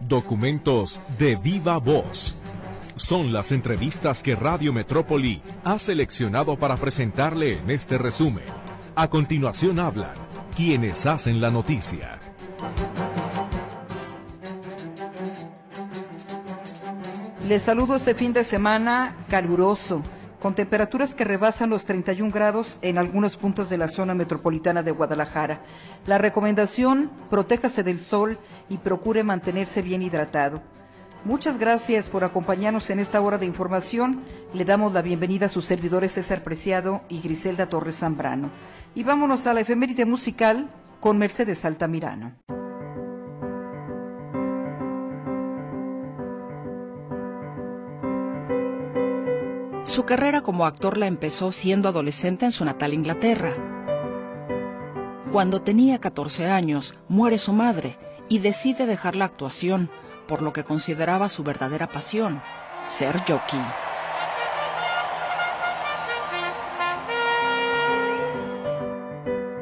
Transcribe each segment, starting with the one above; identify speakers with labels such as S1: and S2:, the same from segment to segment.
S1: Documentos de viva voz. Son las entrevistas que Radio Metrópoli ha seleccionado para presentarle en este resumen. A continuación hablan quienes hacen la noticia.
S2: Les saludo este fin de semana caluroso con temperaturas que rebasan los 31 grados en algunos puntos de la zona metropolitana de Guadalajara. La recomendación, protéjase del sol y procure mantenerse bien hidratado. Muchas gracias por acompañarnos en esta hora de información. Le damos la bienvenida a sus servidores César Preciado y Griselda Torres Zambrano. Y vámonos a la efeméride musical con Mercedes Altamirano.
S3: Su carrera como actor la empezó siendo adolescente en su natal Inglaterra. Cuando tenía 14 años, muere su madre y decide dejar la actuación, por lo que consideraba su verdadera pasión, ser jockey.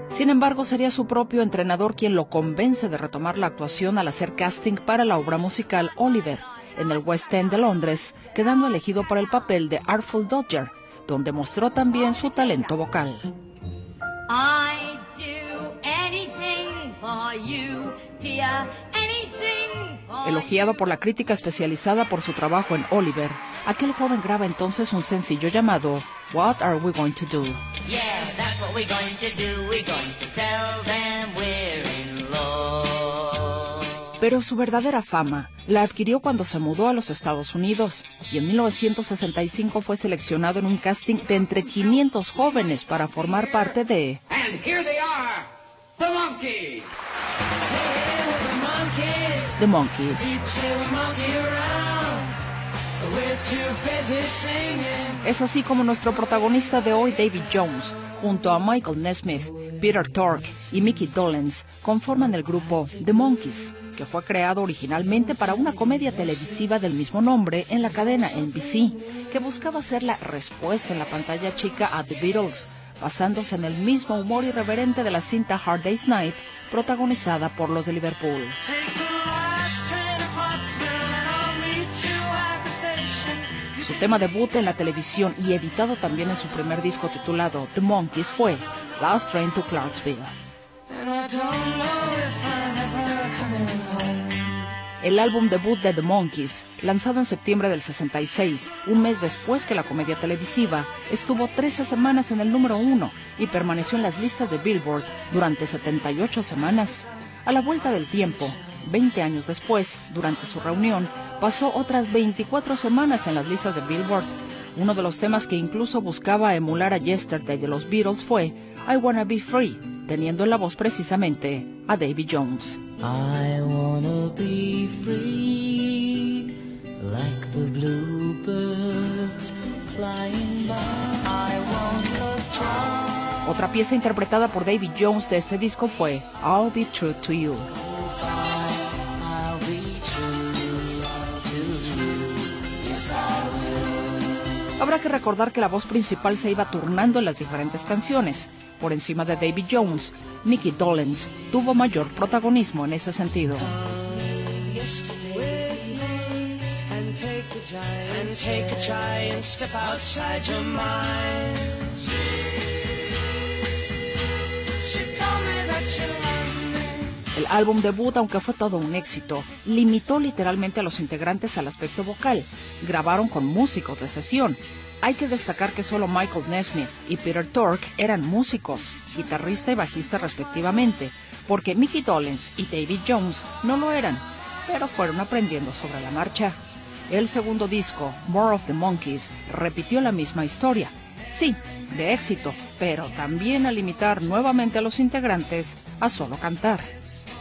S3: Sin embargo, sería su propio entrenador quien lo convence de retomar la actuación al hacer casting para la obra musical Oliver, en el West End de Londres, quedando elegido para el papel de Artful Dodger, donde mostró también su talento vocal. Elogiado por la crítica especializada por su trabajo en Oliver, aquel joven graba entonces un sencillo llamado What Are We Going to Do? Pero su verdadera fama la adquirió cuando se mudó a los Estados Unidos y en 1965 fue seleccionado en un casting de entre 500 jóvenes para formar parte de The Monkeys. Es así como nuestro protagonista de hoy, David Jones, junto a Michael Nesmith, Peter Tork y Mickey Dolenz, conforman el grupo The Monkeys que fue creado originalmente para una comedia televisiva del mismo nombre en la cadena NBC, que buscaba ser la respuesta en la pantalla chica a The Beatles, basándose en el mismo humor irreverente de la cinta Hard Day's Night, protagonizada por los de Liverpool. Su tema debut en la televisión y editado también en su primer disco titulado The Monkeys fue Last Train to Clarksville. El álbum debut de The Monkees, lanzado en septiembre del 66, un mes después que la comedia televisiva, estuvo 13 semanas en el número uno y permaneció en las listas de Billboard durante 78 semanas. A la vuelta del tiempo, 20 años después, durante su reunión, pasó otras 24 semanas en las listas de Billboard. Uno de los temas que incluso buscaba emular a Yesterday de los Beatles fue I Wanna Be Free, teniendo en la voz precisamente a Davy Jones. I wanna be free, like the bluebirds flying by. I Otra pieza interpretada por David Jones de este disco fue I'll Be True to You. Habrá que recordar que la voz principal se iba turnando en las diferentes canciones. Por encima de David Jones, Nicky Dolenz tuvo mayor protagonismo en ese sentido. El álbum debut, aunque fue todo un éxito, limitó literalmente a los integrantes al aspecto vocal. Grabaron con músicos de sesión. Hay que destacar que solo Michael Nesmith y Peter Tork eran músicos, guitarrista y bajista respectivamente, porque Mickey Dolenz y David Jones no lo eran, pero fueron aprendiendo sobre la marcha. El segundo disco, More of the Monkeys, repitió la misma historia. Sí, de éxito, pero también a limitar nuevamente a los integrantes a solo cantar.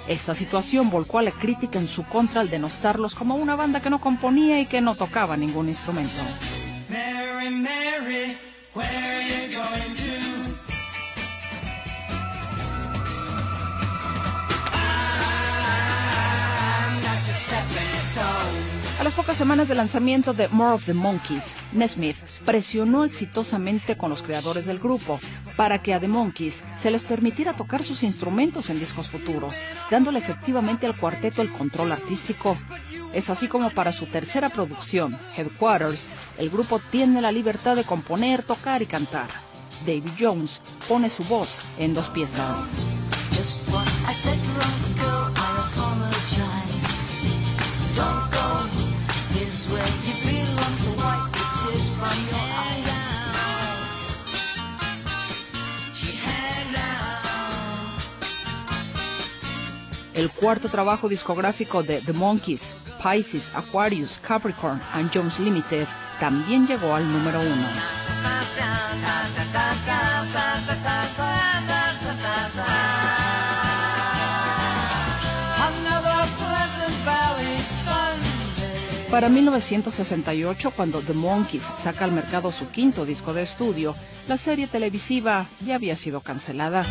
S3: Esta situación volcó a la crítica en su contra al denostarlos como una banda que no componía y que no tocaba ningún instrumento. A las pocas semanas de lanzamiento de More of the Monkeys, Nesmith presionó exitosamente con los creadores del grupo para que a The Monkeys se les permitiera tocar sus instrumentos en discos futuros, dándole efectivamente al cuarteto el control artístico. Es así como para su tercera producción, Headquarters, el grupo tiene la libertad de componer, tocar y cantar. David Jones pone su voz en dos piezas. El cuarto trabajo discográfico de The Monkeys, Pisces, Aquarius, Capricorn and Jones Limited, también llegó al número uno. Para 1968, cuando The Monkeys saca al mercado su quinto disco de estudio, la serie televisiva ya había sido cancelada.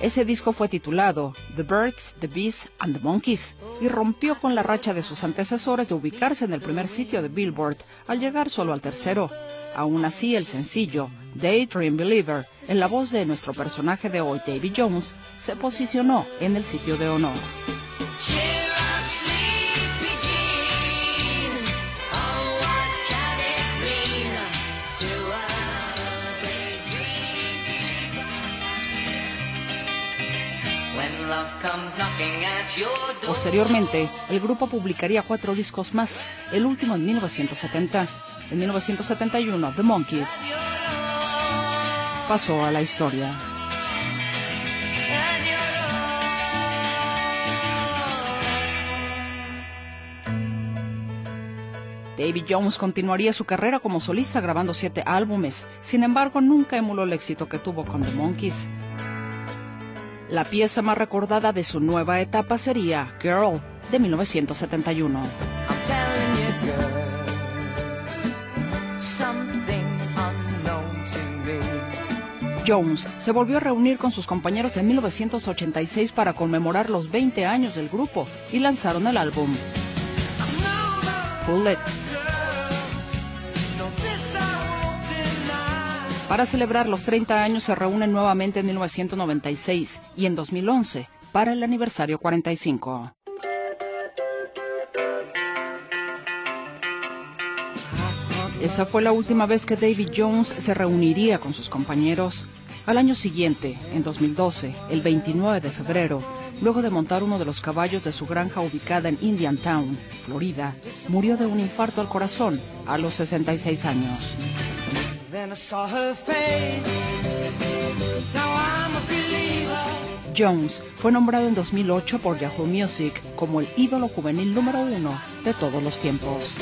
S3: Ese disco fue titulado The Birds, The Bees and the Monkeys y rompió con la racha de sus antecesores de ubicarse en el primer sitio de Billboard al llegar solo al tercero. Aún así, el sencillo Daydream Believer, en la voz de nuestro personaje de hoy, David Jones, se posicionó en el sitio de honor. Posteriormente, el grupo publicaría cuatro discos más, el último en 1970. En 1971, The Monkeys pasó a la historia. David Jones continuaría su carrera como solista grabando siete álbumes, sin embargo nunca emuló el éxito que tuvo con The Monkeys. La pieza más recordada de su nueva etapa sería Girl, de 1971. Jones se volvió a reunir con sus compañeros en 1986 para conmemorar los 20 años del grupo y lanzaron el álbum. Pull Para celebrar los 30 años se reúnen nuevamente en 1996 y en 2011 para el aniversario 45. Esa fue la última vez que David Jones se reuniría con sus compañeros. Al año siguiente, en 2012, el 29 de febrero, luego de montar uno de los caballos de su granja ubicada en Indiantown, Florida, murió de un infarto al corazón a los 66 años. Jones fue nombrado en 2008 por Yahoo Music como el ídolo juvenil número uno de todos los tiempos.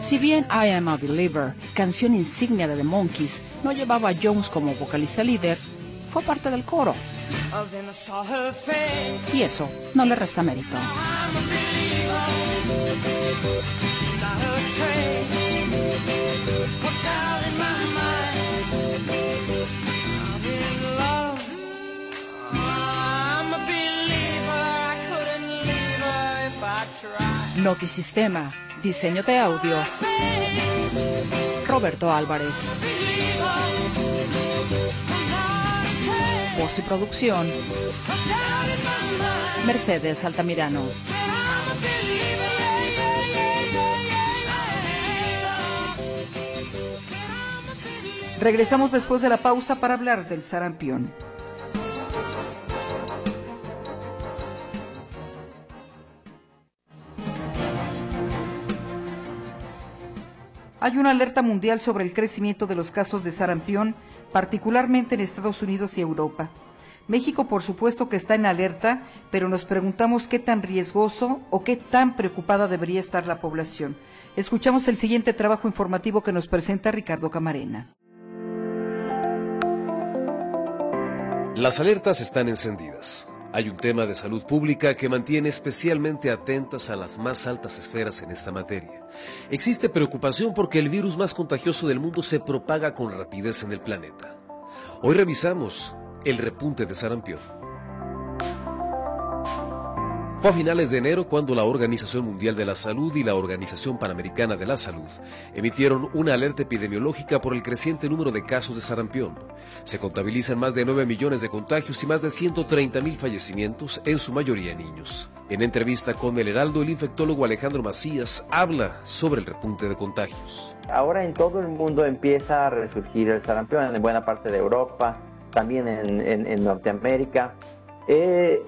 S3: Si bien I Am a Believer, canción insignia de The Monkeys, no llevaba a Jones como vocalista líder, fue parte del coro. Y eso no le resta mérito. Notisistema, diseño de audio. Roberto Álvarez. Y producción. Mercedes Altamirano.
S2: Regresamos después de la pausa para hablar del sarampión. Hay una alerta mundial sobre el crecimiento de los casos de sarampión, particularmente en Estados Unidos y Europa. México, por supuesto que está en alerta, pero nos preguntamos qué tan riesgoso o qué tan preocupada debería estar la población. Escuchamos el siguiente trabajo informativo que nos presenta Ricardo Camarena.
S4: Las alertas están encendidas. Hay un tema de salud pública que mantiene especialmente atentas a las más altas esferas en esta materia. Existe preocupación porque el virus más contagioso del mundo se propaga con rapidez en el planeta. Hoy revisamos el repunte de sarampión. Fue a finales de enero cuando la Organización Mundial de la Salud y la Organización Panamericana de la Salud emitieron una alerta epidemiológica por el creciente número de casos de sarampión. Se contabilizan más de 9 millones de contagios y más de 130 mil fallecimientos, en su mayoría niños. En entrevista con el Heraldo, el infectólogo Alejandro Macías habla sobre el repunte de contagios.
S5: Ahora en todo el mundo empieza a resurgir el sarampión, en buena parte de Europa, también en, Norteamérica. Eh,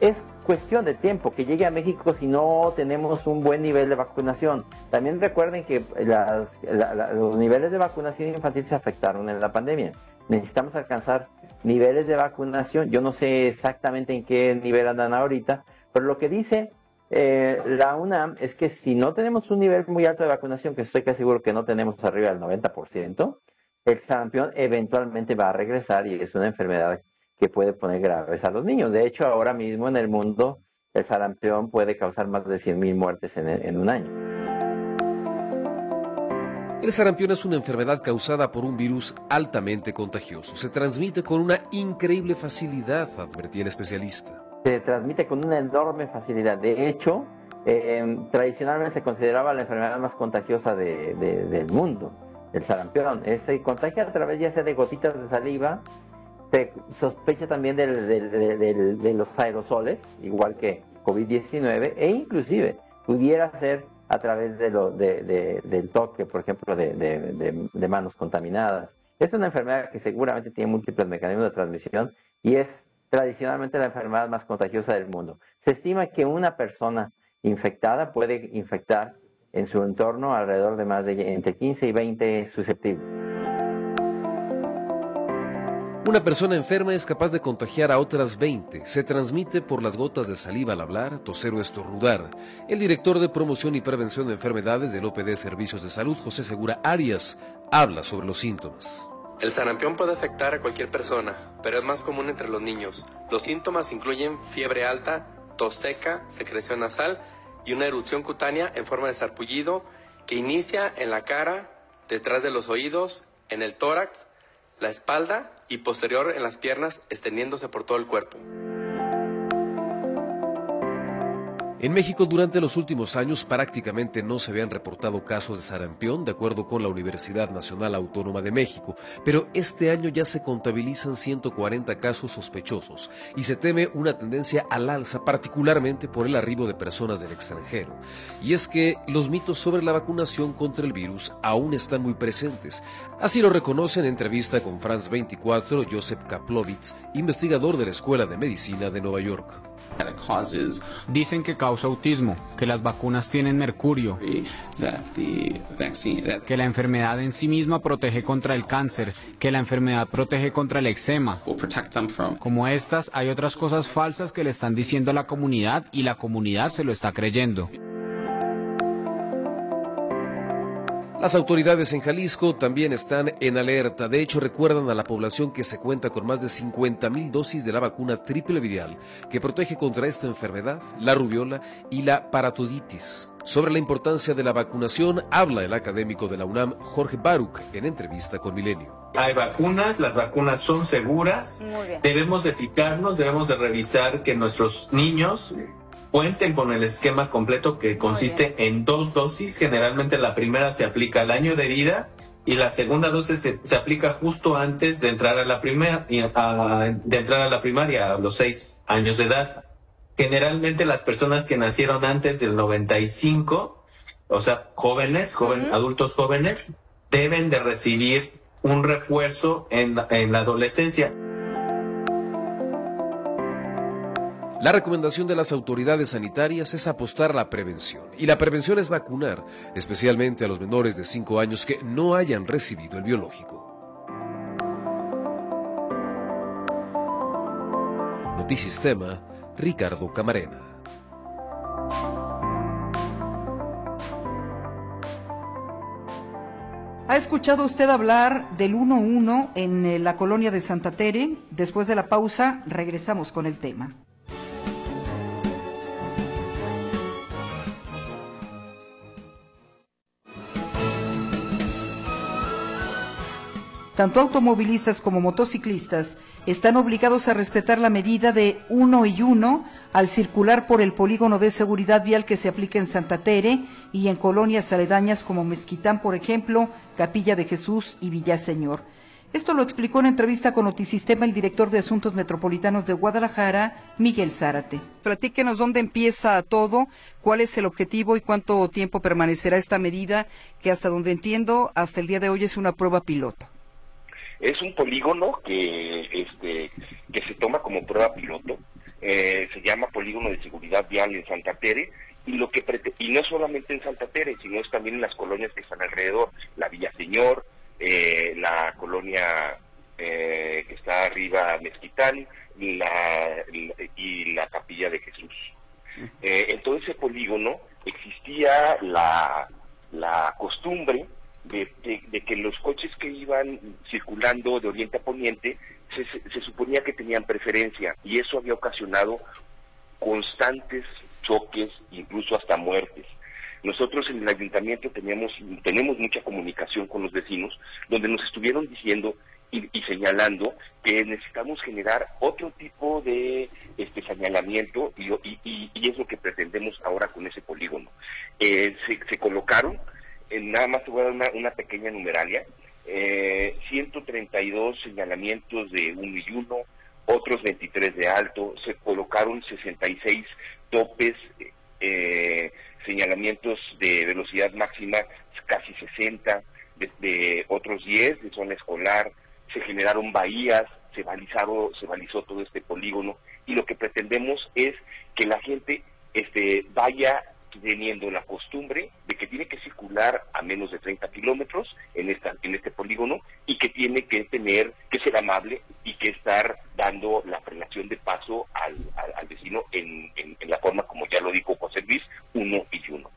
S5: es cuestión de tiempo que llegue a México si no tenemos un buen nivel de vacunación. También recuerden que los niveles de vacunación infantil se afectaron en la pandemia. Necesitamos alcanzar niveles de vacunación. Yo no sé exactamente en qué nivel andan ahorita, pero lo que dice eh, la UNAM es que si no tenemos un nivel muy alto de vacunación, que estoy casi seguro que no tenemos arriba del 90%, el sarampión eventualmente va a regresar y es una enfermedad que puede poner graves a los niños. De hecho, ahora mismo en el mundo el sarampión puede causar más de 100.000 muertes en, un año.
S4: El sarampión es una enfermedad causada por un virus altamente contagioso. Se transmite con una increíble facilidad, advertía el especialista.
S5: Se transmite con una enorme facilidad. De hecho, eh, tradicionalmente se consideraba la enfermedad más contagiosa del mundo, el sarampión. Se contagia a través ya sea de gotitas de saliva se sospecha también de los aerosoles, igual que COVID-19, e inclusive pudiera ser a través de lo, del toque, por ejemplo, de, manos contaminadas. Es una enfermedad que seguramente tiene múltiples mecanismos de transmisión y es tradicionalmente la enfermedad más contagiosa del mundo. Se estima que una persona infectada puede infectar en su entorno alrededor de más de entre 15 y 20 susceptibles.
S4: Una persona enferma es capaz de contagiar a otras 20. Se transmite por las gotas de saliva al hablar, toser o estornudar. El director de promoción y prevención de enfermedades del OPD Servicios de Salud, José Segura Arias, habla sobre los síntomas.
S6: El sarampión puede afectar a cualquier persona, pero es más común entre los niños. Los síntomas incluyen fiebre alta, tos seca, secreción nasal y una erupción cutánea en forma de sarpullido que inicia en la cara, detrás de los oídos, en el tórax, la espalda y posterior en las piernas extendiéndose por todo el cuerpo.
S4: En México durante los últimos años prácticamente no se habían reportado casos de sarampión, de acuerdo con la Universidad Nacional Autónoma de México, pero este año ya se contabilizan 140 casos sospechosos y se teme una tendencia al alza, particularmente por el arribo de personas del extranjero. Y es que los mitos sobre la vacunación contra el virus aún están muy presentes. Así lo reconoce en entrevista con France 24 Joseph Kaplowitz, investigador de la Escuela de Medicina de Nueva York.
S7: Dicen que causa autismo, que las vacunas tienen mercurio, que la enfermedad en sí misma protege contra el cáncer, que la enfermedad protege contra el eczema. Como estas, hay otras cosas falsas que le están diciendo a la comunidad y la comunidad se lo está creyendo.
S4: Las autoridades en Jalisco también están en alerta. De hecho, recuerdan a la población que se cuenta con más de 50 mil dosis de la vacuna triple viral que protege contra esta enfermedad, la rubiola y la paratoditis. Sobre la importancia de la vacunación habla el académico de la UNAM, Jorge Baruch, en entrevista con Milenio.
S8: Hay vacunas, las vacunas son seguras, debemos de fijarnos, debemos de revisar que nuestros niños cuenten con el esquema completo que consiste en dos dosis. Generalmente la primera se aplica al año de vida y la segunda dosis se, aplica justo antes de entrar a la primera de entrar a la primaria a los seis años de edad. Generalmente las personas que nacieron antes del 95, o sea, jóvenes, adultos jóvenes, deben de recibir un refuerzo en, en la adolescencia.
S4: La recomendación de las autoridades sanitarias es apostar a la prevención. Y la prevención es vacunar, especialmente a los menores de 5 años que no hayan recibido el biológico. Notisistema, Ricardo Camarena.
S2: ¿Ha escuchado usted hablar del 1-1 en eh, la colonia de Santa Tere? Después de la pausa, regresamos con el tema. Tanto automovilistas como motociclistas están obligados a respetar la medida de uno y uno al circular por el polígono de seguridad vial que se aplica en Santa Tere y en colonias aledañas como Mezquitán, por ejemplo, Capilla de Jesús y Villaseñor. Esto lo explicó en entrevista con Notisistema el director de Asuntos Metropolitanos de Guadalajara, Miguel Zárate. Platíquenos dónde empieza todo, cuál es el objetivo y cuánto tiempo permanecerá esta medida, que hasta donde entiendo, hasta el día de hoy es una prueba piloto.
S9: Es un polígono que, este, que se toma como prueba piloto. Eh, se llama Polígono de Seguridad Vial en Santa Tere y lo que y no solamente en Santa Tere, sino es también en las colonias que están alrededor, la Villa Señor, eh, la colonia eh, que está arriba Mezquitán y la, y la Capilla de Jesús. Eh, en todo ese polígono existía la, la costumbre de, que los coches que iban circulando de oriente a poniente se, se, suponía que tenían preferencia y eso había ocasionado constantes choques, incluso hasta muertes. Nosotros en el ayuntamiento teníamos, tenemos mucha comunicación con los vecinos, donde nos estuvieron diciendo y, señalando que necesitamos generar otro tipo de este señalamiento y, es lo que pretendemos ahora con ese polígono. Eh, se, colocaron, nada más te voy a dar una, pequeña numeralia, eh, 132 señalamientos de uno y uno, otros 23 de alto, se colocaron 66 topes eh, señalamientos de velocidad máxima casi 60, de, otros 10 de zona escolar, se generaron bahías, se balizaron, se balizó todo este polígono y lo que pretendemos es que la gente este, vaya teniendo la costumbre de que tiene que circular a menos de 30 kilómetros en, esta, en este polígono y que tiene que tener, que ser amable y que estar dando la frenación de paso al, vecino en, la forma, como ya lo dijo José Luis, uno y uno.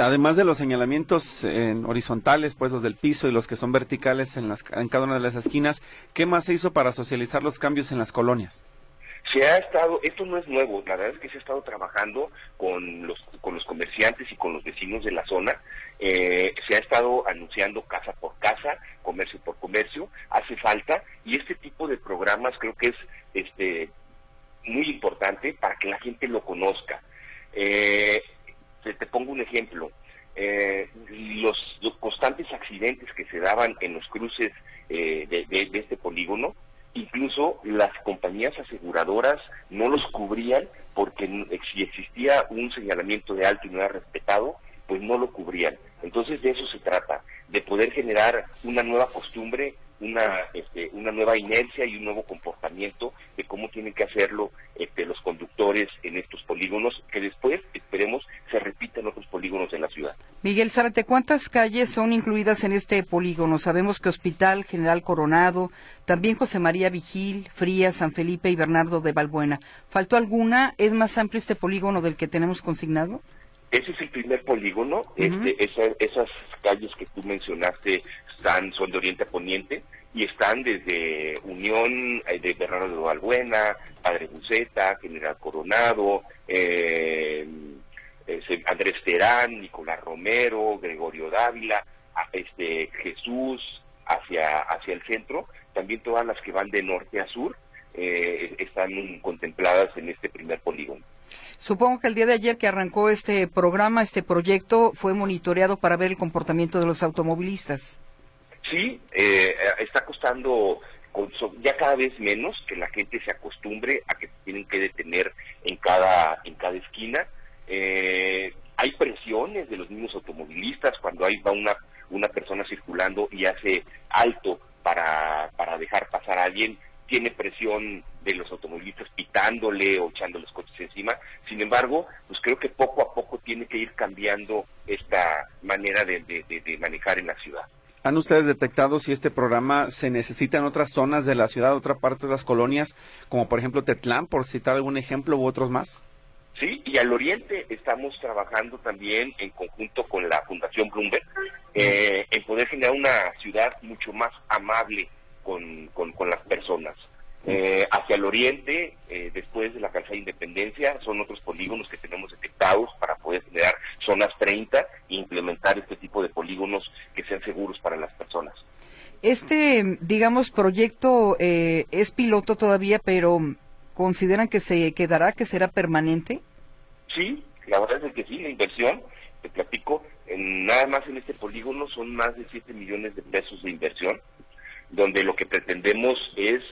S10: Además de los señalamientos en horizontales, pues los del piso y los que son verticales en, las, en cada una de las esquinas, ¿qué más se hizo para socializar los cambios en las colonias?
S9: Se ha estado, esto no es nuevo, la verdad es que se ha estado trabajando con los, con los comerciantes y con los vecinos de la zona, eh, se ha estado anunciando casa por casa, comercio por comercio, hace falta, y este tipo de programas creo que es este muy importante para que la gente lo conozca. Eh, te, pongo un ejemplo, eh, los, constantes accidentes que se daban en los cruces de este polígono, incluso las compañías aseguradoras no los cubrían porque si existía un señalamiento de alto y no era respetado, pues no lo cubrían. Entonces de eso se trata, de poder generar una nueva costumbre, una, este, una nueva inercia y un nuevo comportamiento de cómo tienen que hacerlo este, los conductores en estos polígonos, que después esperemos se repita en otros polígonos en la ciudad.
S2: Miguel Zárate, ¿cuántas calles son incluidas en este polígono? Sabemos que Hospital General Coronado, también José María Vigil, Frías, San Felipe y Bernardo de Balbuena. ¿Faltó alguna? ¿Es más amplio este polígono del que tenemos consignado?
S9: Ese es el primer polígono. este, esas calles que tú mencionaste están, son de oriente a poniente y están desde Unión eh, de Bernardo de Valbuena, Padre Buceta, General Coronado, eh, Andrés Terán, Nicolás Romero, Gregorio Dávila, este Jesús hacia, hacia el centro, también todas las que van de norte a sur eh, están contempladas en este primer polígono.
S2: Supongo que el día de ayer que arrancó este programa, este proyecto, fue monitoreado para ver el comportamiento de los automovilistas.
S9: Sí, eh, está costando ya cada vez menos que la gente se acostumbre a que tienen que detener en cada en cada esquina. Eh, hay presiones de los mismos automovilistas cuando hay va una una persona circulando y hace alto para, para dejar pasar a alguien tiene presión de los automovilistas pitándole o echando los coches encima. Sin embargo, pues creo que poco a poco tiene que ir cambiando esta manera de, manejar en la ciudad.
S10: ¿Han ustedes detectado si este programa se necesita en otras zonas de la ciudad, otra parte de las colonias, como por ejemplo Tetlán, por citar algún ejemplo, u otros más?
S9: Sí, y al oriente estamos trabajando también en conjunto con la Fundación Bloomberg eh, en poder generar una ciudad mucho más amable con, con, las personas. Eh, hacia el oriente, eh, después de la calzada de Independencia, son otros polígonos que tenemos detectados para poder generar zonas 30 e implementar este tipo de polígonos que sean seguros para las personas.
S2: Este, digamos, proyecto eh, es piloto todavía, pero ¿consideran que se quedará, que será permanente?
S9: Sí, la verdad es que sí, la inversión, te platico, en, nada más en este polígono son más de 7 millones de pesos de inversión, donde lo que pretendemos es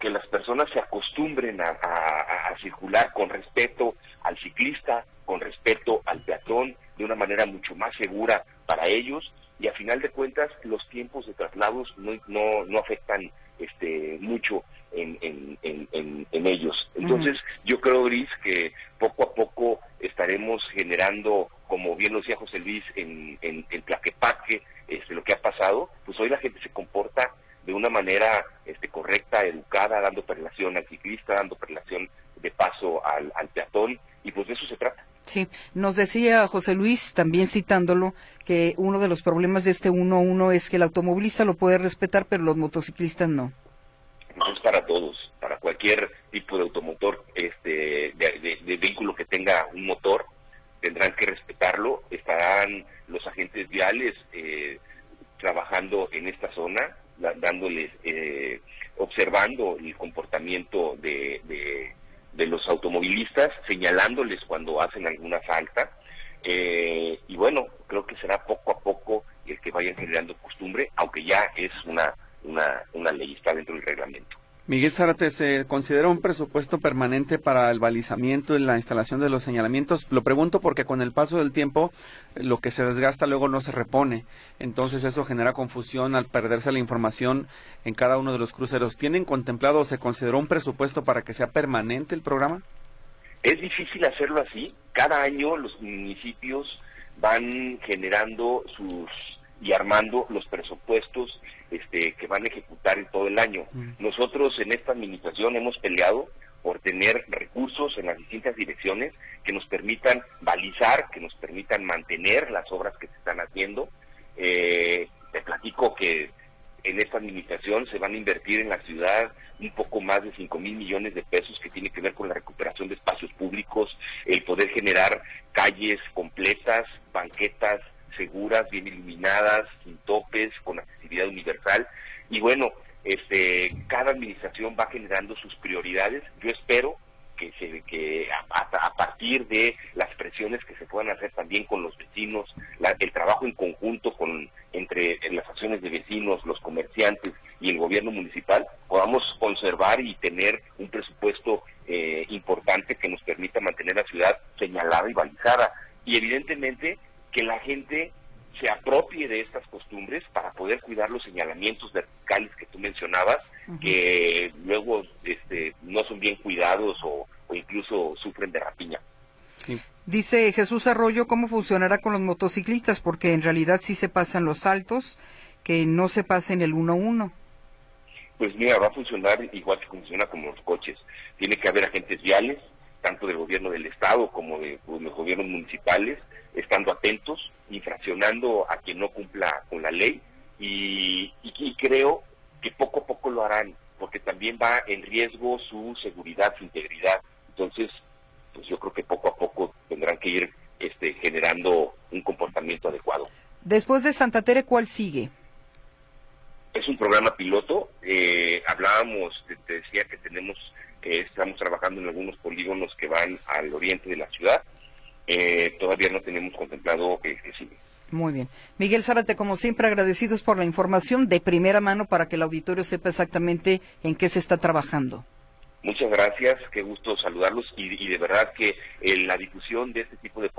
S9: que las personas se acostumbren a, circular con respeto al ciclista, con respeto al peatón, de una manera mucho más segura para ellos y a final de cuentas los tiempos de traslados no, no, no afectan este mucho en, en, en, ellos. Entonces, yo creo, Gris, que poco a poco estaremos generando, como bien lo decía José Luis, en, en, en Tlaquepaque, este, lo que ha pasado, pues hoy la gente se comporta de una manera este, correcta, educada, dando perlación al ciclista, dando perlación de paso al, al peatón, y pues de eso se trata.
S2: Sí, nos decía José Luis, también citándolo, que uno de los problemas de este 1-1 es que el automovilista lo puede respetar, pero los motociclistas no.
S9: No es para todos, para cualquier tipo de automotor, este, de, vehículo que tenga un motor, tendrán que respetarlo, estarán los agentes viales eh, trabajando en esta zona, dándoles, eh, observando el comportamiento de, de, los automovilistas, señalándoles cuando hacen alguna falta. Eh, y bueno, creo que será poco a poco el que vayan generando costumbre, aunque ya es una, una, una ley, está dentro del reglamento.
S10: Miguel Zárate, ¿se considera un presupuesto permanente para el balizamiento y la instalación de los señalamientos? Lo pregunto porque con el paso del tiempo lo que se desgasta luego no se repone. Entonces eso genera confusión al perderse la información en cada uno de los cruceros. ¿Tienen contemplado o se consideró un presupuesto para que sea permanente el programa?
S9: Es difícil hacerlo así. Cada año los municipios van generando sus y armando los presupuestos este, que van a ejecutar en todo el año. Mm. Nosotros en esta administración hemos peleado por tener recursos en las distintas direcciones que nos permitan balizar, que nos permitan mantener las obras que se están haciendo. Eh, te platico que en esta administración se van a invertir en la ciudad un poco más de 5 mil millones de pesos que tiene que ver con la recuperación de espacios públicos, el poder generar calles completas, banquetas, seguras, bien iluminadas, sin topes, con accesibilidad universal. Y bueno, este, cada administración va generando sus prioridades. Yo espero que, se, que a, partir de las presiones que se puedan hacer también con los vecinos, el trabajo en conjunto con entre las acciones de vecinos, los comerciantes y el gobierno municipal, podamos conservar y tener un presupuesto eh, importante que nos permita mantener la ciudad señalada y balizada. Y evidentemente que la gente se apropie de estas costumbres para poder cuidar los señalamientos verticales que tú mencionabas, que luego este, no son bien cuidados o, incluso sufren de rapiña.
S2: Dice Jesús Arroyo, ¿cómo funcionará con los motociclistas? Porque en realidad sí se pasan los saltos, que no se pasen el 1-1.
S9: Pues mira, va a funcionar igual que funciona como los coches. Tiene que haber agentes viales, tanto del gobierno del Estado como de los gobiernos municipales, estando atentos, infraccionando a quien no cumpla con la ley y, creo que poco a poco lo harán, porque también va en riesgo su seguridad, su integridad. Entonces, pues yo creo que poco a poco tendrán que ir este, generando un comportamiento adecuado.
S2: Después de Santa Tere, ¿cuál sigue?
S9: Es un programa piloto. Eh, hablábamos, te, decía que tenemos, eh, estamos trabajando en algunos polígonos que van al oriente de la ciudad eh, todavía no tenemos contemplado que, que sigue.
S2: Muy bien. Miguel Zárate, como siempre, agradecidos por la información de primera mano para que el auditorio sepa exactamente en qué se está trabajando.
S9: Muchas gracias, qué gusto saludarlos y, de verdad que eh, la difusión de este tipo de,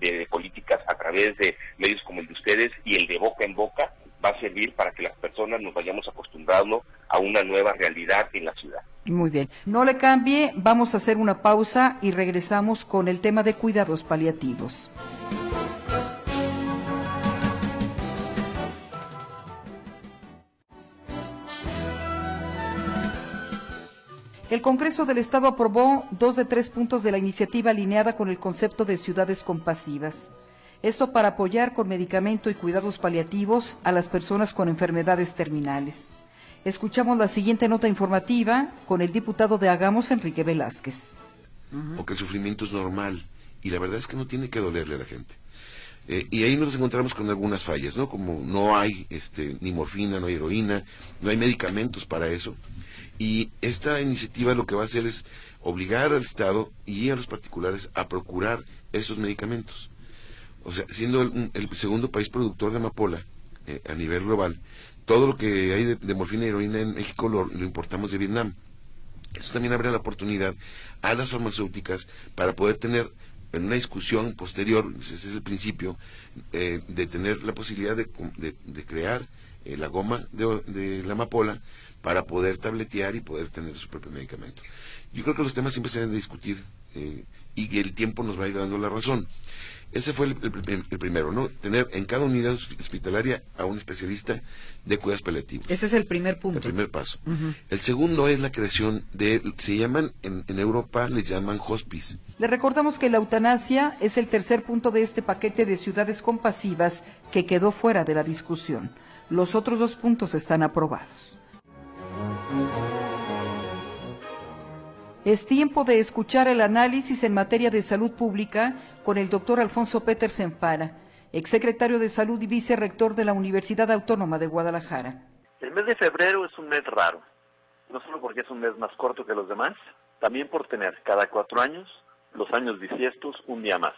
S9: de, políticas a través de medios como el de ustedes y el de boca en boca va a servir para que las personas nos vayamos acostumbrando a una nueva realidad en la ciudad.
S2: Muy bien. No le cambie, vamos a hacer una pausa y regresamos con el tema de cuidados paliativos. El Congreso del Estado aprobó dos de tres puntos de la iniciativa alineada con el concepto de ciudades compasivas. Esto para apoyar con medicamento y cuidados paliativos a las personas con enfermedades terminales. Escuchamos la siguiente nota informativa con el diputado de Hagamos, Enrique Velázquez.
S11: Porque el sufrimiento es normal y la verdad es que no tiene que dolerle a la gente. Eh, y ahí nos encontramos con algunas fallas, ¿no? Como no hay este, ni morfina, no hay heroína, no hay medicamentos para eso. Y esta iniciativa lo que va a hacer es obligar al Estado y a los particulares a procurar esos medicamentos. O sea, siendo el, segundo país productor de amapola eh, a nivel global, todo lo que hay de, morfina y heroína en México lo, importamos de Vietnam. Eso también abre la oportunidad a las farmacéuticas para poder tener en una discusión posterior, ese es el principio, eh, de tener la posibilidad de, crear eh, la goma de, la amapola para poder tabletear y poder tener su propio medicamento. Yo creo que los temas siempre se deben de discutir eh, y el tiempo nos va a ir dando la razón. Ese fue el, primero, ¿no? Tener en cada unidad hospitalaria a un especialista de cuidados paliativos.
S2: Ese es el primer punto.
S11: El primer paso. El segundo es la creación de, se llaman, en, en, Europa les llaman hospice.
S2: Le recordamos que la eutanasia es el tercer punto de este paquete de ciudades compasivas que quedó fuera de la discusión. Los otros dos puntos están aprobados. Es tiempo de escuchar el análisis en materia de salud pública con el doctor Alfonso Petersen Fara, exsecretario de Salud y vicerrector de la Universidad Autónoma de Guadalajara.
S12: El mes de febrero es un mes raro, no solo porque es un mes más corto que los demás, también por tener cada cuatro años, los años bisiestos, un día más.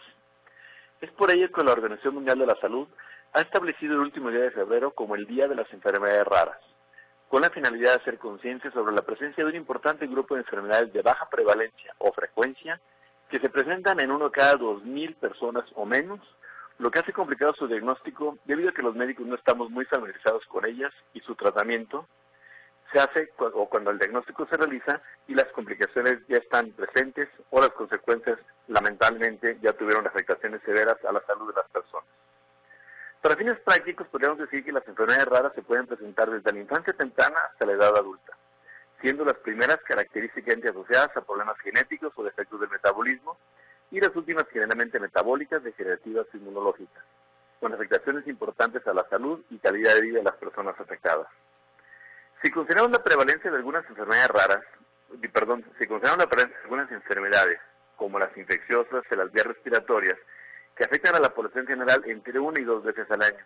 S12: Es por ello que la Organización Mundial de la Salud ha establecido el último día de febrero como el Día de las Enfermedades Raras con la finalidad de hacer conciencia sobre la presencia de un importante grupo de enfermedades de baja prevalencia o frecuencia que se presentan en uno cada dos mil personas o menos, lo que hace complicado su diagnóstico debido a que los médicos no estamos muy familiarizados con ellas y su tratamiento se hace o cuando el diagnóstico se realiza y las complicaciones ya están presentes o las consecuencias lamentablemente ya tuvieron afectaciones severas a la salud de las personas. Para fines prácticos, podríamos decir que las enfermedades raras se pueden presentar desde la infancia temprana hasta la edad adulta, siendo las primeras característicamente asociadas a problemas genéticos o defectos del metabolismo y las últimas generalmente metabólicas, degenerativas o inmunológicas, con afectaciones importantes a la salud y calidad de vida de las personas afectadas. Si consideramos la prevalencia de algunas enfermedades raras, perdón, si consideramos la prevalencia de algunas enfermedades, como las infecciosas, las vías respiratorias, que afectan a la población general entre una y dos veces al año.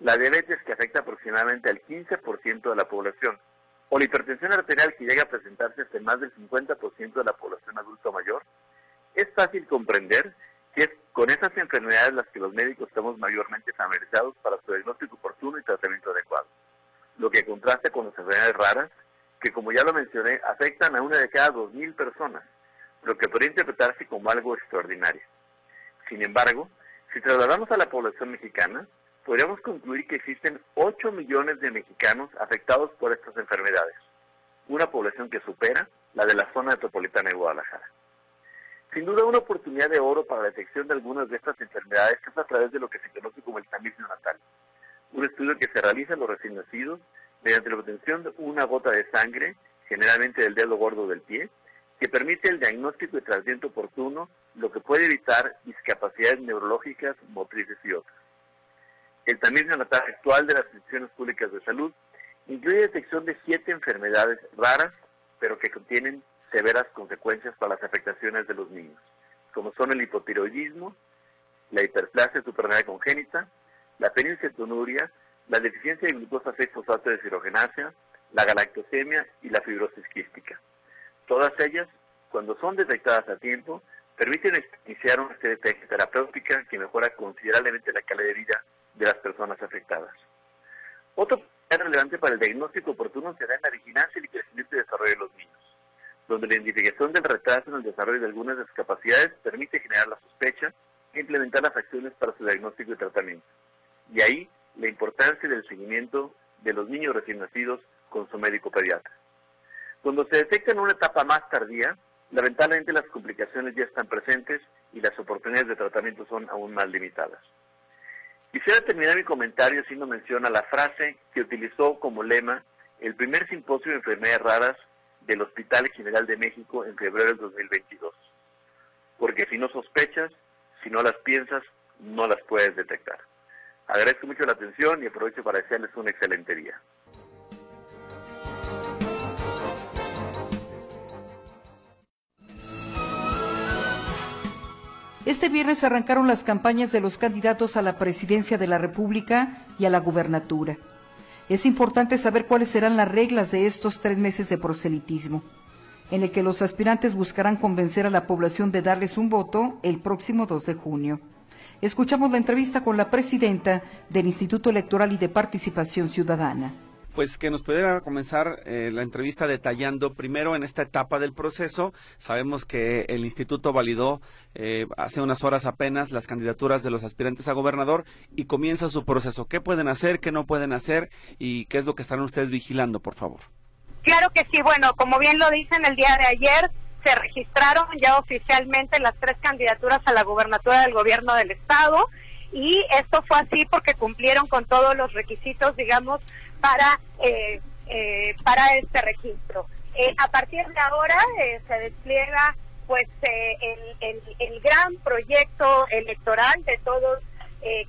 S12: La diabetes, que afecta aproximadamente al 15% de la población. O la hipertensión arterial, que llega a presentarse hasta más del 50% de la población adulto mayor. Es fácil comprender que es con esas enfermedades las que los médicos estamos mayormente familiarizados para su diagnóstico oportuno y tratamiento adecuado. Lo que contrasta con las enfermedades raras, que como ya lo mencioné, afectan a una de cada 2.000 personas, lo que podría interpretarse como algo extraordinario. Sin embargo, si trasladamos a la población mexicana, podríamos concluir que existen 8 millones de mexicanos afectados por estas enfermedades, una población que supera la de la zona metropolitana de Guadalajara. Sin duda, una oportunidad de oro para la detección de algunas de estas enfermedades es a través de lo que se conoce como el tamiz neonatal, un estudio que se realiza en los recién nacidos mediante la obtención de una gota de sangre, generalmente del dedo gordo del pie, que permite el diagnóstico y tratamiento oportuno, lo que puede evitar discapacidades neurológicas, motrices y otras. El tamiz neonatal actual de las instituciones públicas de salud incluye detección de siete enfermedades raras, pero que contienen severas consecuencias para las afectaciones de los niños, como son el hipotiroidismo, la hiperplasia suprarrenal congénita, la fenilcetonuria, la deficiencia de glucosa 6-fosfato de cirogenasia, la galactosemia y la fibrosis quística. Todas ellas, cuando son detectadas a tiempo, permiten iniciar una estrategia terapéutica que mejora considerablemente la calidad de vida de las personas afectadas. Otro punto relevante para el diagnóstico oportuno se da en la vigilancia y el crecimiento y desarrollo de los niños, donde la identificación del retraso en el desarrollo de algunas discapacidades permite generar la sospecha e implementar las acciones para su diagnóstico y tratamiento. Y ahí la importancia del seguimiento de los niños recién nacidos con su médico pediatra. Cuando se detecta en una etapa más tardía, lamentablemente las complicaciones ya están presentes y las oportunidades de tratamiento son aún más limitadas. Quisiera terminar mi comentario haciendo mención a la frase que utilizó como lema el primer simposio de enfermedades raras del Hospital General de México en febrero del 2022. Porque si no sospechas, si no las piensas, no las puedes detectar. Agradezco mucho la atención y aprovecho para desearles un excelente día.
S2: Este viernes arrancaron las campañas de los candidatos a la presidencia de la República y a la gubernatura. Es importante saber cuáles serán las reglas de estos tres meses de proselitismo, en el que los aspirantes buscarán convencer a la población de darles un voto el próximo 2 de junio. Escuchamos la entrevista con la presidenta del Instituto Electoral y de Participación Ciudadana
S10: pues que nos pudiera comenzar eh, la entrevista detallando primero en esta etapa del proceso. Sabemos que el instituto validó eh, hace unas horas apenas las candidaturas de los aspirantes a gobernador y comienza su proceso. ¿Qué pueden hacer, qué no pueden hacer y qué es lo que están ustedes vigilando, por favor?
S13: Claro que sí. Bueno, como bien lo dicen el día de ayer, se registraron ya oficialmente las tres candidaturas a la gubernatura del gobierno del estado y esto fue así porque cumplieron con todos los requisitos, digamos, para, eh, eh, para este registro. Eh, a partir de ahora se despliega pues el, el, gran proyecto electoral de todos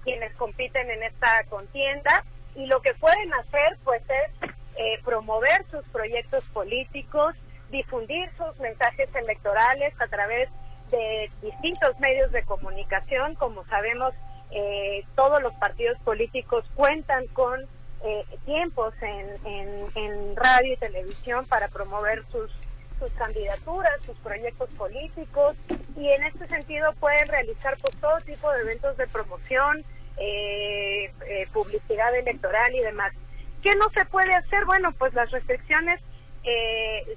S13: quienes compiten en esta contienda y lo que pueden hacer pues es promover sus proyectos políticos, difundir sus mensajes electorales a través de distintos medios de comunicación. Como sabemos, todos los partidos políticos cuentan con eh, tiempos en, en, radio y televisión para promover sus, sus candidaturas, sus proyectos políticos y en este sentido pueden realizar pues todo tipo de eventos de promoción, eh, eh, publicidad electoral y demás. ¿Qué no se puede hacer? Bueno, pues las restricciones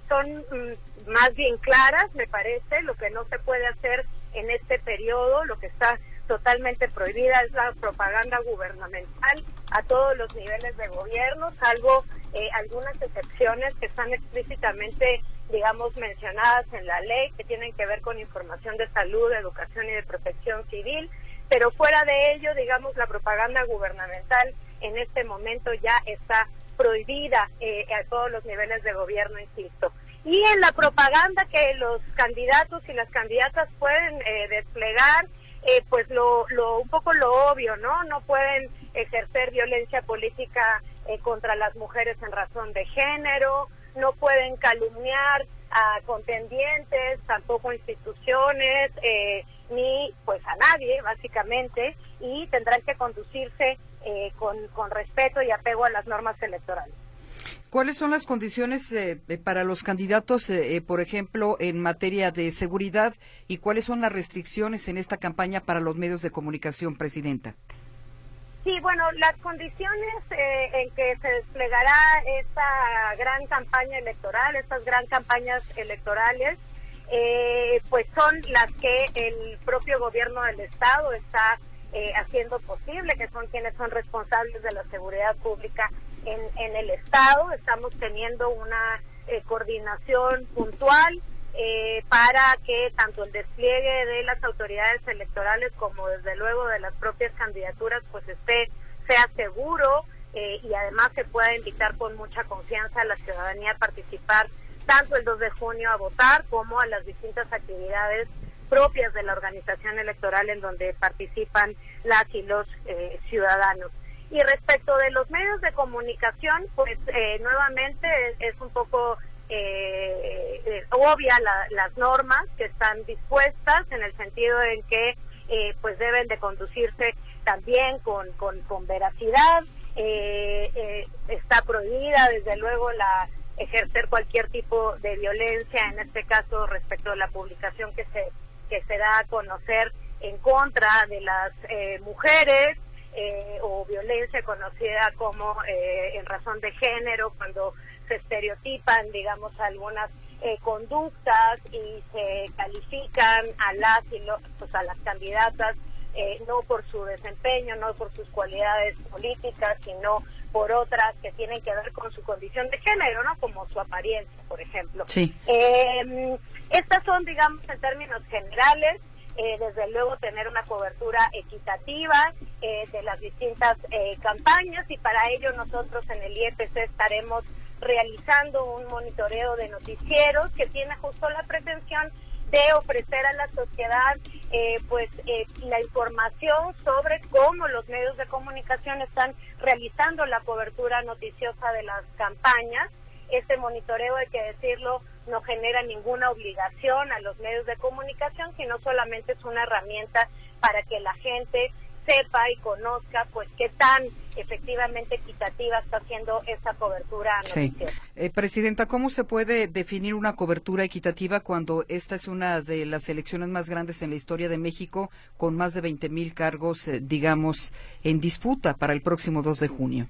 S13: son mm, más bien claras, me parece, lo que no se puede hacer en este periodo, lo que está totalmente prohibida es la propaganda gubernamental a todos los niveles de gobierno, salvo eh, algunas excepciones que están explícitamente, digamos, mencionadas en la ley, que tienen que ver con información de salud, de educación y de protección civil, pero fuera de ello, digamos, la propaganda gubernamental en este momento ya está prohibida eh, a todos los niveles de gobierno, insisto. Y en la propaganda que los candidatos y las candidatas pueden eh, desplegar, eh, pues lo, lo, un poco lo obvio, ¿no? No pueden ejercer violencia política eh, contra las mujeres en razón de género, no pueden calumniar a contendientes, tampoco instituciones, eh, ni pues a nadie, básicamente, y tendrán que conducirse con, con respeto y apego a las normas electorales.
S2: ¿Cuáles son las condiciones eh, eh, para los candidatos, eh, por ejemplo, en materia de seguridad y cuáles son las restricciones en esta campaña para los medios de comunicación, Presidenta?
S13: Sí, bueno, las condiciones en que se desplegará esta gran campaña electoral, estas gran campañas electorales, pues son las que el propio gobierno del Estado está haciendo posible, que son quienes son responsables de la seguridad pública en, el Estado. Estamos teniendo una eh, coordinación puntual eh, para que tanto el despliegue de las autoridades electorales como desde luego de las propias candidaturas pues esté sea seguro eh, y además se pueda invitar con mucha confianza a la ciudadanía a participar tanto el 2 de junio a votar como a las distintas actividades propias de la organización electoral en donde participan las y los ciudadanos. Y respecto de los medios de comunicación, pues eh, nuevamente es, un poco eh, eh, obvia las normas que están dispuestas en el sentido en que pues deben de conducirse también con, con, veracidad. está prohibida desde luego la ejercer cualquier tipo de violencia, en este caso respecto a la publicación que se, que se da a conocer en contra de las mujeres, eh, o violencia conocida como eh, en razón de género, cuando se estereotipan, digamos, algunas eh, conductas y se califican a las y pues, a las candidatas no por su desempeño, no por sus cualidades políticas, sino por otras que tienen que ver con su condición de género, ¿no? Como su apariencia, por ejemplo.
S2: Sí.
S13: estas son, digamos, en términos generales, eh, desde luego tener una cobertura equitativa eh, de las distintas eh, campañas y para ello nosotros en el IEPC estaremos realizando un monitoreo de noticieros que tiene justo la pretensión de ofrecer a la sociedad pues la información sobre cómo los medios de comunicación están realizando la cobertura noticiosa de las campañas. Este monitoreo, hay que decirlo, no genera ninguna obligación a los medios de comunicación, sino solamente es una herramienta para que la gente sepa y conozca pues qué tan efectivamente equitativa está haciendo esa cobertura
S2: sí. Eh, Presidenta, ¿cómo se puede definir una cobertura equitativa cuando esta es una de las elecciones más grandes en la historia de México con más de 20 mil cargos, eh, digamos, en disputa para el próximo 2 de junio?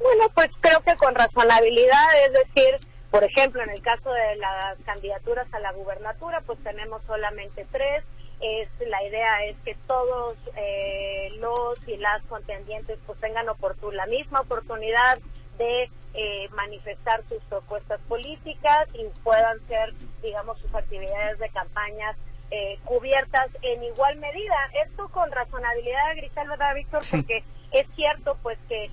S13: Bueno, pues creo que con razonabilidad, es decir, por ejemplo, en el caso de las candidaturas a la gubernatura, pues tenemos solamente tres es la idea es que todos eh, los y las contendientes pues tengan la misma oportunidad de eh, manifestar sus propuestas políticas y puedan ser digamos sus actividades de campañas eh, cubiertas en igual medida. Esto con razonabilidad Grisel verdad Víctor porque es cierto pues que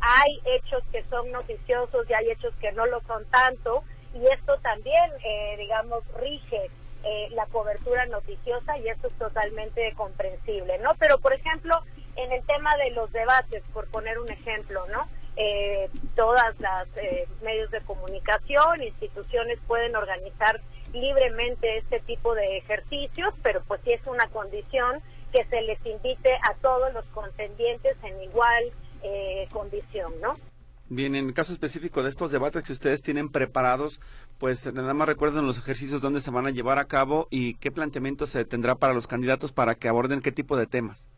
S13: hay hechos que son noticiosos y hay hechos que no lo son tanto y esto también digamos rige eh, la cobertura noticiosa y eso es totalmente comprensible, ¿no? Pero, por ejemplo, en el tema de los debates, por poner un ejemplo, ¿no? Eh, todas las eh, medios de comunicación, instituciones pueden organizar libremente este tipo de ejercicios, pero pues sí es una condición que se les invite a todos los contendientes en igual condición, ¿no?
S10: Bien, en el caso específico de estos debates que ustedes tienen preparados, pues nada más recuerden los ejercicios dónde se van a llevar a cabo y qué planteamiento se tendrá para los candidatos para que aborden qué tipo de temas.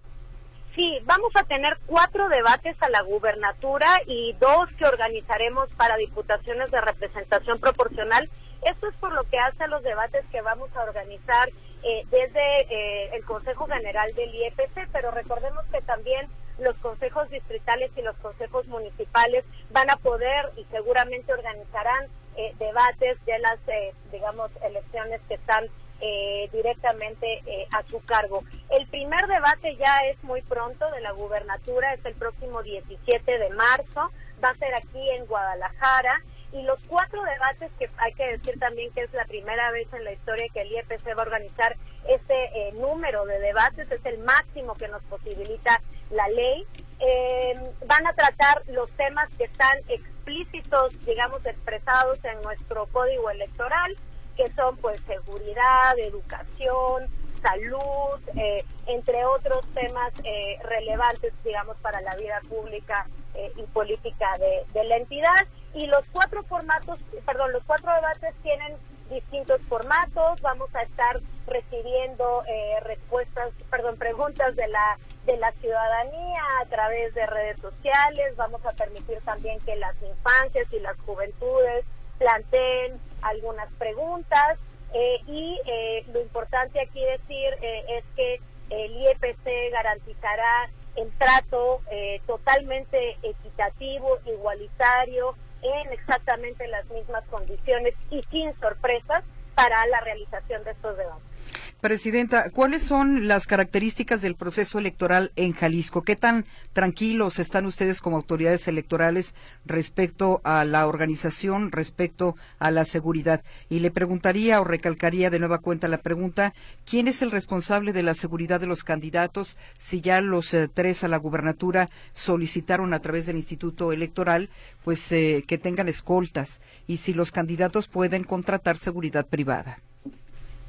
S13: Sí, vamos a tener cuatro debates a la gubernatura y dos que organizaremos para diputaciones de representación proporcional. Esto es por lo que hace a los debates que vamos a organizar eh, desde eh, el Consejo General del IEPC, pero recordemos que también los consejos distritales y los consejos municipales van a poder y seguramente organizarán eh, debates de las, eh, digamos, elecciones que están eh, directamente a su cargo. El primer debate ya es muy pronto de la gubernatura, es el próximo 17 de marzo, va a ser aquí en Guadalajara. Y los cuatro debates que hay que decir también que es la primera vez en la historia que el IEPC va a organizar este número de debates, es el máximo que nos posibilita la ley, eh, van a tratar los temas que están explícitos, digamos, expresados en nuestro código electoral, que son pues seguridad, educación, salud, eh, entre otros temas eh, relevantes, digamos, para la vida pública y política de, de, la entidad. Y los cuatro formatos, perdón, los cuatro debates tienen distintos formatos. Vamos a estar recibiendo respuestas, perdón, preguntas de la de la ciudadanía a través de redes sociales. Vamos a permitir también que las infancias y las juventudes planteen algunas preguntas. Eh, y eh, lo importante aquí decir eh, es que el IEPC garantizará el trato totalmente equitativo, igualitario, en exactamente las mismas condiciones y sin sorpresas para la realización de estos debates.
S2: Presidenta, ¿cuáles son las características del proceso electoral en Jalisco? ¿Qué tan tranquilos están ustedes como autoridades electorales respecto a la organización, respecto a la seguridad? Y le preguntaría o recalcaría de nueva cuenta la pregunta, ¿quién es el responsable de la seguridad de los candidatos si ya los eh, tres a la gubernatura solicitaron a través del Instituto Electoral pues eh, que tengan escoltas y si los candidatos pueden contratar seguridad privada?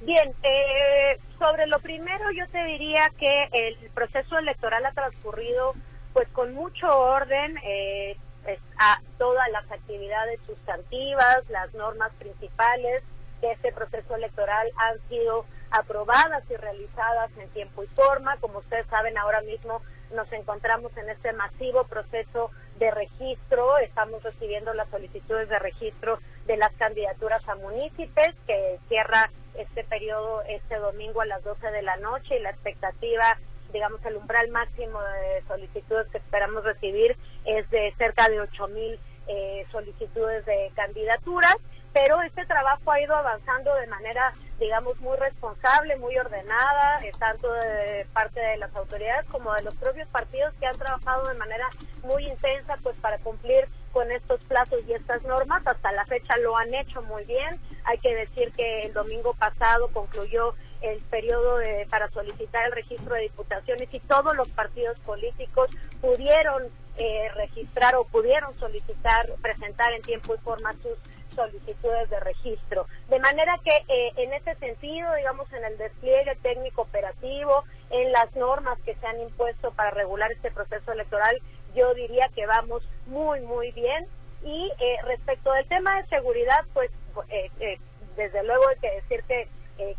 S13: Bien, eh, sobre lo primero yo te diría que el proceso electoral ha transcurrido pues con mucho orden, eh, pues, a todas las actividades sustantivas, las normas principales de este proceso electoral han sido aprobadas y realizadas en tiempo y forma. Como ustedes saben, ahora mismo nos encontramos en este masivo proceso de registro, estamos recibiendo las solicitudes de registro de las candidaturas a municipios que cierra este periodo este domingo a las 12 de la noche y la expectativa, digamos, el umbral máximo de solicitudes que esperamos recibir es de cerca de 8 mil eh, solicitudes de candidaturas, pero este trabajo ha ido avanzando de manera, digamos, muy responsable, muy ordenada, eh, tanto de parte de las autoridades como de los propios partidos que han trabajado de manera muy intensa pues para cumplir con estos plazos y estas normas. Hasta la fecha lo han hecho muy bien. Hay que decir que el domingo pasado concluyó el periodo de, para solicitar el registro de diputaciones y todos los partidos políticos pudieron eh, registrar o pudieron solicitar, presentar en tiempo y forma sus solicitudes de registro. De manera que eh, en ese sentido, digamos, en el despliegue técnico operativo, en las normas que se han impuesto para regular este proceso electoral, yo diría que vamos muy, muy bien. Y eh, respecto del tema de seguridad, pues eh, desde luego hay que decir que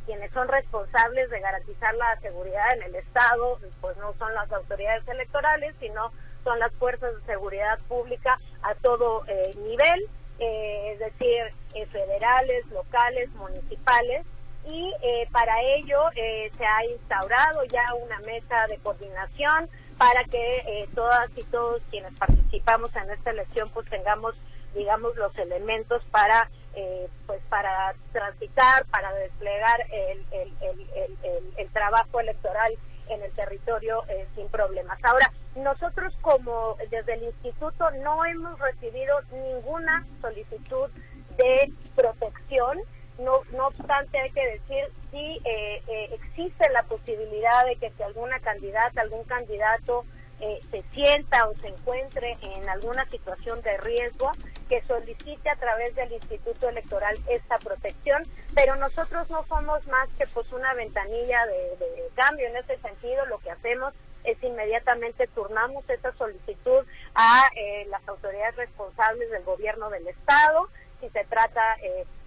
S13: quienes son responsables de garantizar la seguridad en el Estado, pues no son las autoridades electorales, sino son las fuerzas de seguridad pública a todo nivel. Eh, es decir, eh, federales, locales, municipales, y eh, para ello se ha instaurado ya una mesa de coordinación para que todas y todos quienes participamos en esta elección pues tengamos digamos los elementos para pues para transitar para desplegar el, el trabajo electoral en el territorio sin problemas ahora nosotros como desde el instituto no hemos recibido ninguna solicitud de protección. No, no obstante, hay que decir, si eh, eh, existe la posibilidad de que si alguna candidata, algún candidato eh, se sienta o se encuentre en alguna situación de riesgo, que solicite a través del Instituto Electoral esta protección, pero nosotros no somos más que pues una ventanilla de, cambio en ese sentido, lo que hacemos es inmediatamente turnamos esa solicitud a las autoridades responsables del gobierno del estado, si se trata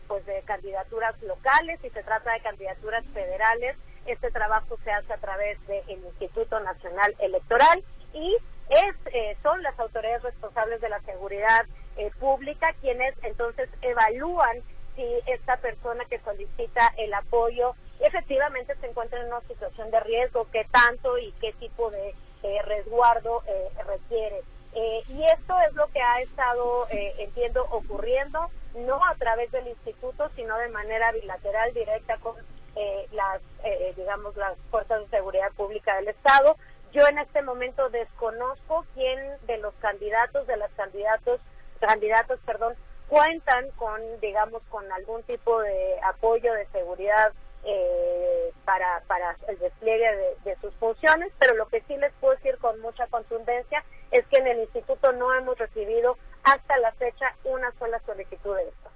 S13: pues de candidaturas locales, si se trata de candidaturas federales, este trabajo se hace a través del Instituto Nacional Electoral y es, eh, son las autoridades responsables de la seguridad pública quienes entonces evalúan si esta persona que solicita el apoyo efectivamente se encuentra en una situación de riesgo, qué tanto y qué tipo de eh, resguardo eh, requiere. Eh, y esto es lo que ha estado, entiendo, ocurriendo, no a través del instituto, sino de manera bilateral, directa con las, digamos, las fuerzas de seguridad pública del Estado. Yo en este momento desconozco quién de los candidatos, de las candidatos, candidatos, perdón, cuentan con, digamos, con algún tipo de apoyo de seguridad eh, para, para el despliegue de, sus funciones, pero lo que sí les puedo decir con mucha contundencia es que en el instituto no hemos recibido hasta la fecha una sola solicitud de esto.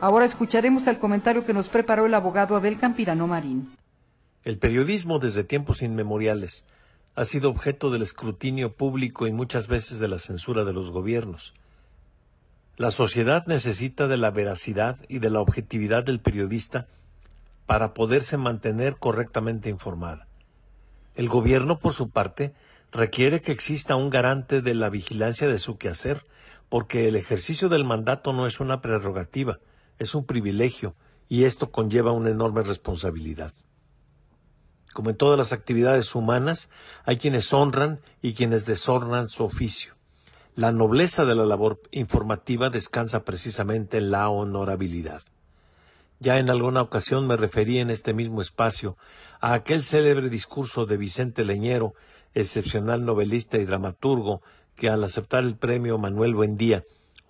S2: Ahora escucharemos el comentario que nos preparó el abogado Abel Campirano Marín.
S14: El periodismo desde tiempos inmemoriales ha sido objeto del escrutinio público y muchas veces de la censura de los gobiernos. La sociedad necesita de la veracidad y de la objetividad del periodista para poderse mantener correctamente informada. El gobierno, por su parte, requiere que exista un garante de la vigilancia de su quehacer, porque el ejercicio del mandato no es una prerrogativa, es un privilegio, y esto conlleva una enorme responsabilidad. Como en todas las actividades humanas, hay quienes honran y quienes deshonran su oficio. La nobleza de la labor informativa descansa precisamente en la honorabilidad. Ya en alguna ocasión me referí en este mismo espacio a aquel célebre discurso de Vicente Leñero, excepcional novelista y dramaturgo, que al aceptar el premio Manuel Buendía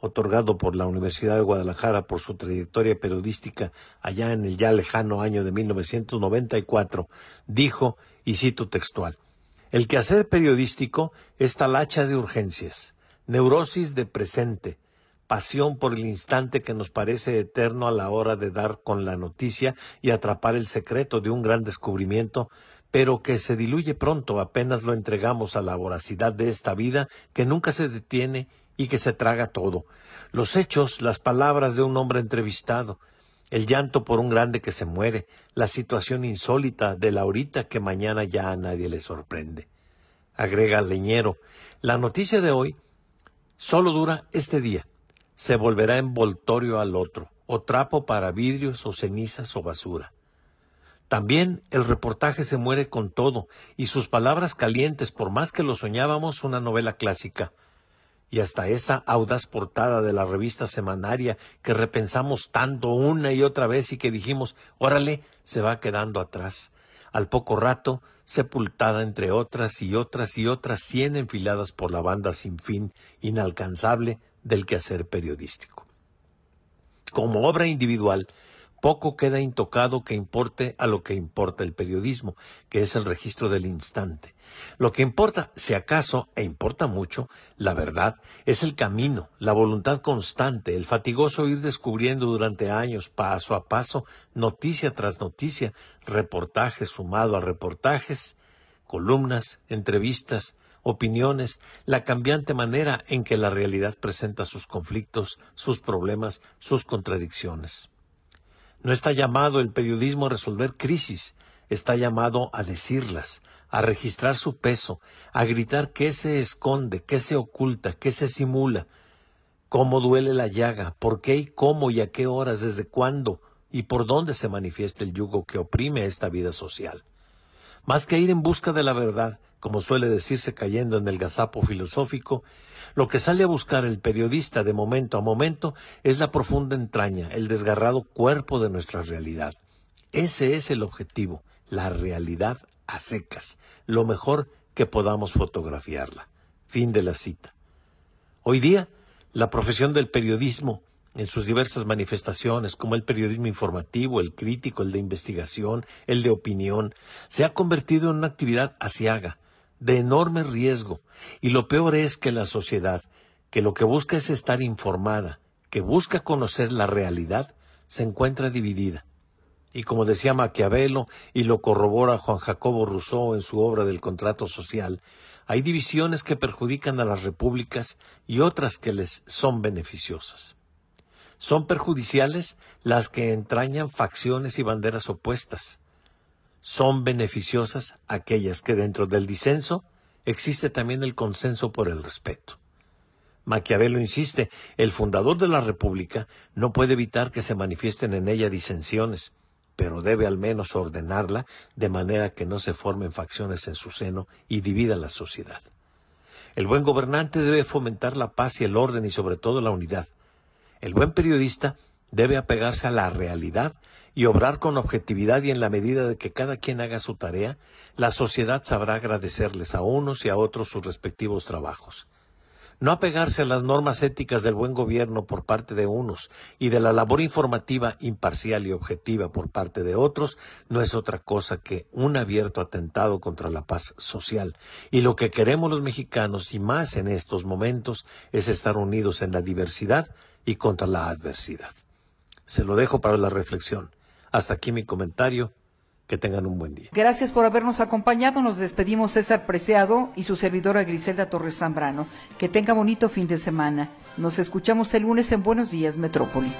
S14: otorgado por la Universidad de Guadalajara por su trayectoria periodística allá en el ya lejano año de 1994, dijo, y cito textual, El quehacer periodístico es talacha de urgencias, neurosis de presente, pasión por el instante que nos parece eterno a la hora de dar con la noticia y atrapar el secreto de un gran descubrimiento, pero que se diluye pronto apenas lo entregamos a la voracidad de esta vida que nunca se detiene y que se traga todo. Los hechos, las palabras de un hombre entrevistado, el llanto por un grande que se muere, la situación insólita de la ahorita que mañana ya a nadie le sorprende. Agrega Leñero, la noticia de hoy solo dura este día. Se volverá envoltorio al otro, o trapo para vidrios o cenizas o basura. También el reportaje se muere con todo, y sus palabras calientes, por más que lo soñábamos, una novela clásica y hasta esa audaz portada de la revista semanaria que repensamos tanto una y otra vez y que dijimos, órale, se va quedando atrás. Al poco rato, sepultada entre otras y otras y otras cien enfiladas por la banda sin fin, inalcanzable del quehacer periodístico. Como obra individual, poco queda intocado que importe a lo que importa el periodismo, que es el registro del instante. Lo que importa, si acaso, e importa mucho, la verdad, es el camino, la voluntad constante, el fatigoso ir descubriendo durante años, paso a paso, noticia tras noticia, reportajes sumado a reportajes, columnas, entrevistas, opiniones, la cambiante manera en que la realidad presenta sus conflictos, sus problemas, sus contradicciones. No está llamado el periodismo a resolver crisis, está llamado a decirlas, a registrar su peso, a gritar qué se esconde, qué se oculta, qué se simula, cómo duele la llaga, por qué y cómo y a qué horas, desde cuándo y por dónde se manifiesta el yugo que oprime esta vida social. Más que ir en busca de la verdad, como suele decirse cayendo en el gazapo filosófico, lo que sale a buscar el periodista de momento a momento es la profunda entraña, el desgarrado cuerpo de nuestra realidad. Ese es el objetivo, la realidad a secas, lo mejor que podamos fotografiarla. Fin de la cita. Hoy día, la profesión del periodismo, en sus diversas manifestaciones, como el periodismo informativo, el crítico, el de investigación, el de opinión, se ha convertido en una actividad asiaga, de enorme riesgo. Y lo peor es que la sociedad, que lo que busca es estar informada, que busca conocer la realidad, se encuentra dividida. Y como decía Maquiavelo, y lo corrobora Juan Jacobo Rousseau en su obra del contrato social, hay divisiones que perjudican a las repúblicas y otras que les son beneficiosas. Son perjudiciales las que entrañan facciones y banderas opuestas, son beneficiosas aquellas que dentro del disenso existe también el consenso por el respeto. Maquiavelo insiste, el fundador de la República no puede evitar que se manifiesten en ella disensiones, pero debe al menos ordenarla de manera que no se formen facciones en su seno y divida la sociedad. El buen gobernante debe fomentar la paz y el orden y sobre todo la unidad. El buen periodista debe apegarse a la realidad y obrar con objetividad y en la medida de que cada quien haga su tarea, la sociedad sabrá agradecerles a unos y a otros sus respectivos trabajos. No apegarse a las normas éticas del buen gobierno por parte de unos y de la labor informativa imparcial y objetiva por parte de otros no es otra cosa que un abierto atentado contra la paz social. Y lo que queremos los mexicanos, y más en estos momentos, es estar unidos en la diversidad y contra la adversidad. Se lo dejo para la reflexión. Hasta aquí mi comentario. Que tengan un buen día.
S2: Gracias por habernos acompañado. Nos despedimos César Preciado y su servidora Griselda Torres Zambrano. Que tenga bonito fin de semana. Nos escuchamos el lunes en Buenos Días, Metrópoli.